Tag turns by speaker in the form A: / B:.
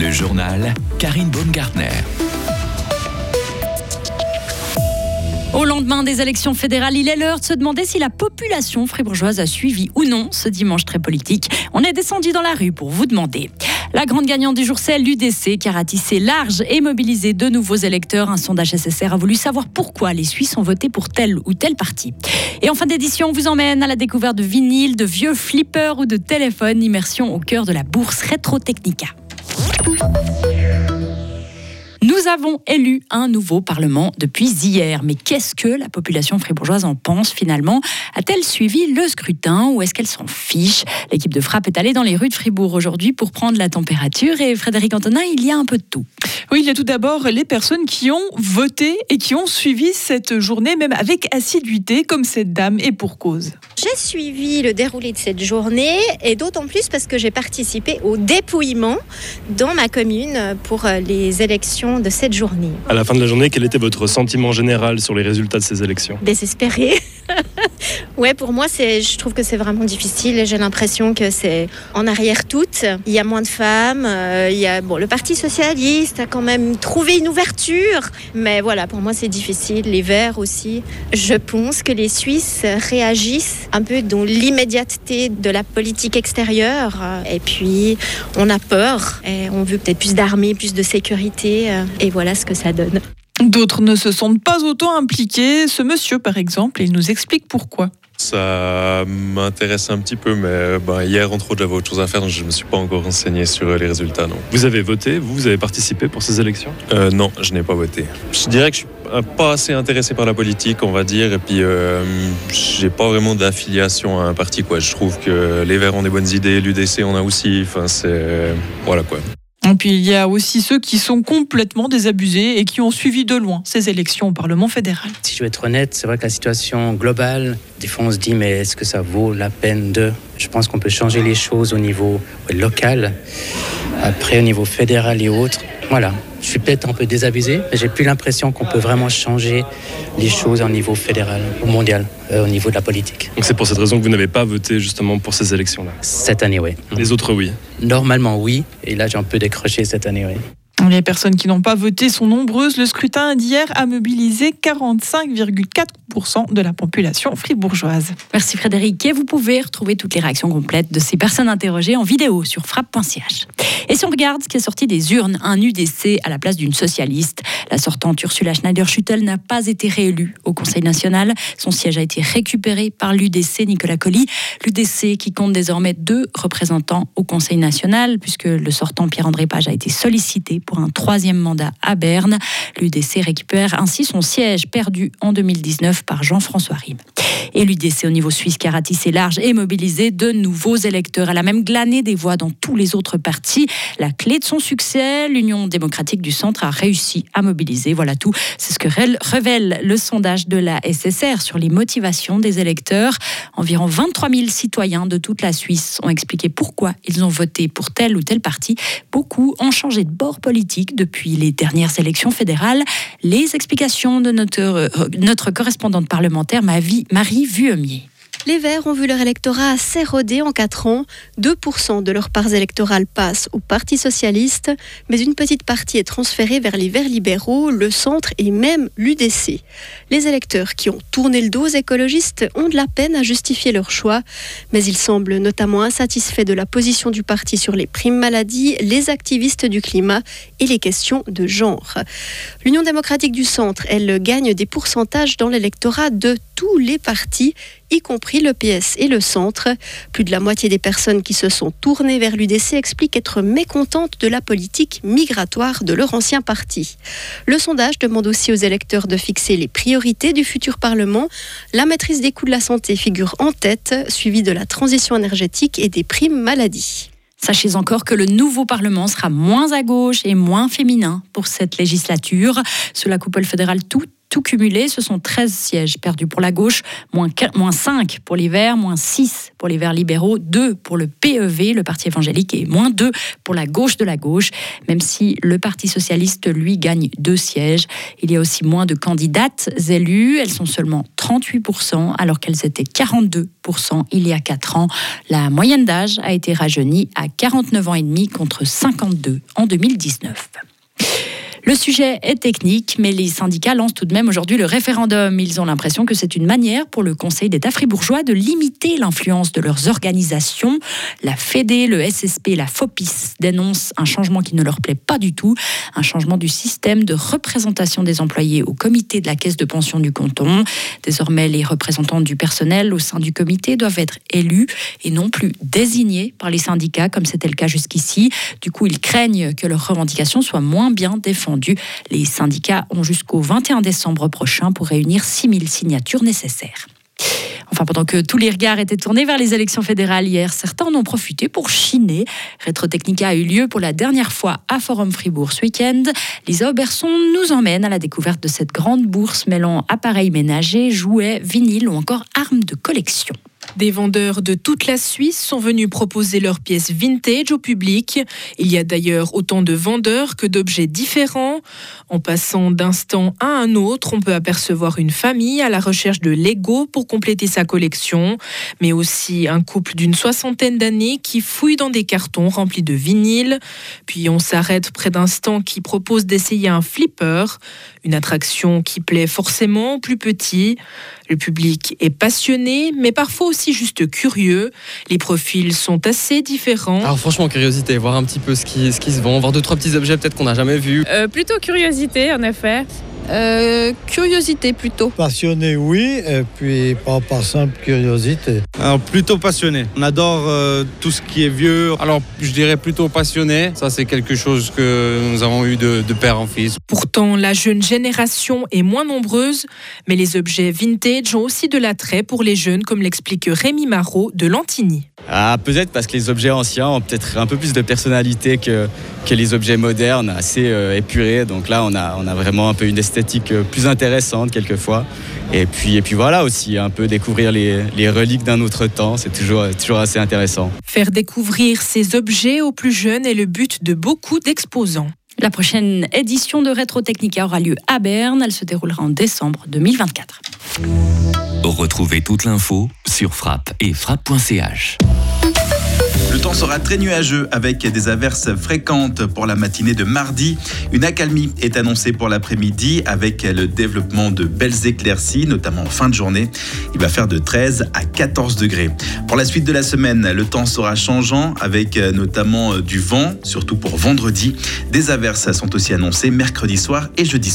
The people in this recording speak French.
A: Le journal Karine Baumgartner.
B: Au lendemain des élections fédérales, il est l'heure de se demander si la population fribourgeoise a suivi ou non ce dimanche très politique. On est descendu dans la rue pour vous demander. La grande gagnante du jour, c'est l'UDC qui a ratissé large et mobilisé de nouveaux électeurs. Un sondage SSR a voulu savoir pourquoi les Suisses ont voté pour tel ou tel parti. Et en fin d'édition, on vous emmène à la découverte de vinyles, de vieux flippers ou de téléphones. Immersion au cœur de la bourse Retro Technica. Nous avons élu un nouveau Parlement depuis hier. Mais qu'est-ce que la population fribourgeoise en pense finalement? A-t-elle suivi le scrutin ou est-ce qu'elle s'en fiche? L'équipe de frappe est allée dans les rues de Fribourg aujourd'hui pour prendre la température. Et Frédéric Antonin, il y a un peu de tout.
C: Oui, il y a tout d'abord les personnes qui ont voté et qui ont suivi cette journée, même avec assiduité, comme cette dame, et pour cause.
D: J'ai suivi le déroulé de cette journée et d'autant plus parce que j'ai participé au dépouillement dans ma commune pour les élections de cette journée.
E: À la fin de la journée, quel était votre sentiment général sur les résultats de ces élections?
D: Désespéré. ouais, pour moi, c'est, je trouve que c'est vraiment difficile. J'ai l'impression que c'est en arrière toute. Il y a moins de femmes. Euh, il y a, bon, le Parti socialiste a quand même trouvé une ouverture, mais voilà, pour moi, c'est difficile. Les Verts aussi. Je pense que les Suisses réagissent un peu dans l'immédiateté de la politique extérieure. Et puis, on a peur. Et on veut peut-être plus d'armée, plus de sécurité. Et voilà ce que ça donne.
C: D'autres ne se sentent pas autant impliqués. Ce monsieur, par exemple, il nous explique pourquoi.
E: Ça m'intéresse un petit peu, mais ben, hier, entre autres, j'avais autre chose à faire, donc je ne me suis pas encore renseigné sur les résultats. Non. Vous avez voté Vous, vous avez participé pour ces élections? Euh, Non, je n'ai pas voté. Je dirais que je suis pas assez intéressé par la politique, on va dire, et puis euh, j'ai pas vraiment d'affiliation à un parti. Quoi. Je trouve que les Verts ont des bonnes idées, l'UDC en a aussi. Enfin, c'est voilà quoi.
C: Et puis il y a aussi ceux qui sont complètement désabusés et qui ont suivi de loin ces élections au Parlement fédéral.
F: Si je veux être honnête, c'est vrai que la situation globale, des fois on se dit mais est-ce que ça vaut la peine de? Je pense qu'on peut changer les choses au niveau local, après au niveau fédéral et autres. Voilà, je suis peut-être un peu désabusé, mais j'ai plus l'impression qu'on peut vraiment changer les choses au niveau fédéral ou mondial, euh, au niveau de la politique.
E: Donc c'est pour cette raison que vous n'avez pas voté justement pour ces élections-là
F: Cette année, oui.
E: Les autres, oui.
F: Normalement, oui. Et là, j'ai un peu décroché cette année, oui.
C: Les personnes qui n'ont pas voté sont nombreuses. Le scrutin d'hier a mobilisé 45,4% de la population fribourgeoise.
B: Merci Frédéric. Et vous pouvez retrouver toutes les réactions complètes de ces personnes interrogées en vidéo sur frappe.ch. Et si on regarde ce qui est sorti des urnes, un UDC à la place d'une socialiste, la sortante Ursula Schneider-Schüttel n'a pas été réélue au Conseil national. Son siège a été récupéré par l'UDC Nicolas Colli. L'UDC qui compte désormais deux représentants au Conseil national, puisque le sortant Pierre-André Page a été sollicité un troisième mandat à Berne. L'UDC récupère ainsi son siège perdu en 2019 par Jean-François Rime. Et l'UDC au niveau suisse a ratissé large et mobilisé de nouveaux électeurs. Elle a même glané des voix dans tous les autres partis. La clé de son succès, l'Union démocratique du centre a réussi à mobiliser. Voilà tout. C'est ce que révèle le sondage de la SSR sur les motivations des électeurs. Environ 23 000 citoyens de toute la Suisse ont expliqué pourquoi ils ont voté pour tel ou tel parti. Beaucoup ont changé de bord politique depuis les dernières élections fédérales. Les explications de notre, euh, notre correspondante parlementaire, Marie Vuemier.
G: Les Verts ont vu leur électorat s'éroder en 4 ans. 2% de leurs parts électorales passent au Parti socialiste, mais une petite partie est transférée vers les Verts libéraux, le centre et même l'UDC. Les électeurs qui ont tourné le dos aux écologistes ont de la peine à justifier leur choix, mais ils semblent notamment insatisfaits de la position du parti sur les primes maladies, les activistes du climat et les questions de genre. L'Union démocratique du centre, elle gagne des pourcentages dans l'électorat de tous les partis y compris le PS et le centre. Plus de la moitié des personnes qui se sont tournées vers l'UDC expliquent être mécontentes de la politique migratoire de leur ancien parti. Le sondage demande aussi aux électeurs de fixer les priorités du futur Parlement. La maîtrise des coûts de la santé figure en tête, suivie de la transition énergétique et des primes maladies.
B: Sachez encore que le nouveau Parlement sera moins à gauche et moins féminin pour cette législature. Sous la coupole fédérale, tout Tout cumulé, ce sont 13 sièges perdus pour la gauche, moins, 5 pour les Verts, moins 6 pour les Verts libéraux, 2 pour le PEV, le Parti évangélique, et moins 2 pour la gauche de la gauche, même si le Parti socialiste, lui, gagne 2 sièges. Il y a aussi moins de candidates élues, elles sont seulement 38%, alors qu'elles étaient 42% il y a 4 ans. La moyenne d'âge a été rajeunie à 49 ans et demi contre 52 en 2019. Le sujet est technique, mais les syndicats lancent tout de même aujourd'hui le référendum. Ils ont l'impression que c'est une manière pour le Conseil d'État fribourgeois de limiter l'influence de leurs organisations. La FEDE, le SSP, la FOPIS dénoncent un changement qui ne leur plaît pas du tout, un changement du système de représentation des employés au comité de la caisse de pension du canton. Désormais, les représentants du personnel au sein du comité doivent être élus et non plus désignés par les syndicats comme c'était le cas jusqu'ici. Du coup, ils craignent que leurs revendications soient moins bien défendues les syndicats ont jusqu'au 21 décembre prochain pour réunir 6000 signatures nécessaires. Enfin, pendant que tous les regards étaient tournés vers les élections fédérales hier, certains en ont profité pour chiner. Retrotechnica a eu lieu pour la dernière fois à Forum Fribourg ce week-end. Lisa Auberson nous emmène à la découverte de cette grande bourse mêlant appareils ménagers, jouets, vinyles ou encore armes de collection.
H: Des vendeurs de toute la Suisse sont venus proposer leurs pièces vintage au public. Il y a d'ailleurs autant de vendeurs que d'objets différents. En passant d'un stand à un autre, on peut apercevoir une famille à la recherche de Lego pour compléter sa collection, mais aussi un couple d'une soixantaine d'années qui fouille dans des cartons remplis de vinyles. Puis on s'arrête près d'un stand qui propose d'essayer un flipper, une attraction qui plaît forcément aux plus petits. Le public est passionné, mais parfois aussi juste curieux. Les profils sont assez différents.
I: Alors franchement, curiosité, voir un petit peu ce qui, ce qui se vend, voir deux, trois petits objets peut-être qu'on n'a jamais vus.
J: Euh, plutôt curiosité, en effet.
K: Euh, curiosité plutôt.
L: Passionné, oui, et puis pas par simple curiosité.
M: Alors plutôt passionné. On adore euh, tout ce qui est vieux. Alors je dirais plutôt passionné. Ça c'est quelque chose que nous avons eu de, de père en fils.
H: Pourtant, la jeune génération est moins nombreuse, mais les objets vintage ont aussi de l'attrait pour les jeunes, comme l'explique Rémi Marot de Lantigny.
N: Ah, peut-être parce que les objets anciens ont peut-être un peu plus de personnalité que, que les objets modernes, assez euh, épurés. Donc là, on a, on a vraiment un peu une esthétique euh, plus intéressante quelquefois. Et puis, et puis voilà aussi, un peu découvrir les, les reliques d'un autre temps, c'est toujours, toujours assez intéressant.
H: Faire découvrir ces objets aux plus jeunes est le but de beaucoup d'exposants.
B: La prochaine édition de Retro Technica aura lieu à Berne. Elle se déroulera en décembre 2024.
A: Retrouvez toute l'info sur frappe et frappe.ch.
O: Le temps sera très nuageux avec des averses fréquentes pour la matinée de mardi. Une accalmie est annoncée pour l'après-midi avec le développement de belles éclaircies, notamment en fin de journée. Il va faire de 13 à 14 degrés. Pour la suite de la semaine, le temps sera changeant avec notamment du vent, surtout pour vendredi. Des averses sont aussi annoncées mercredi soir et jeudi soir.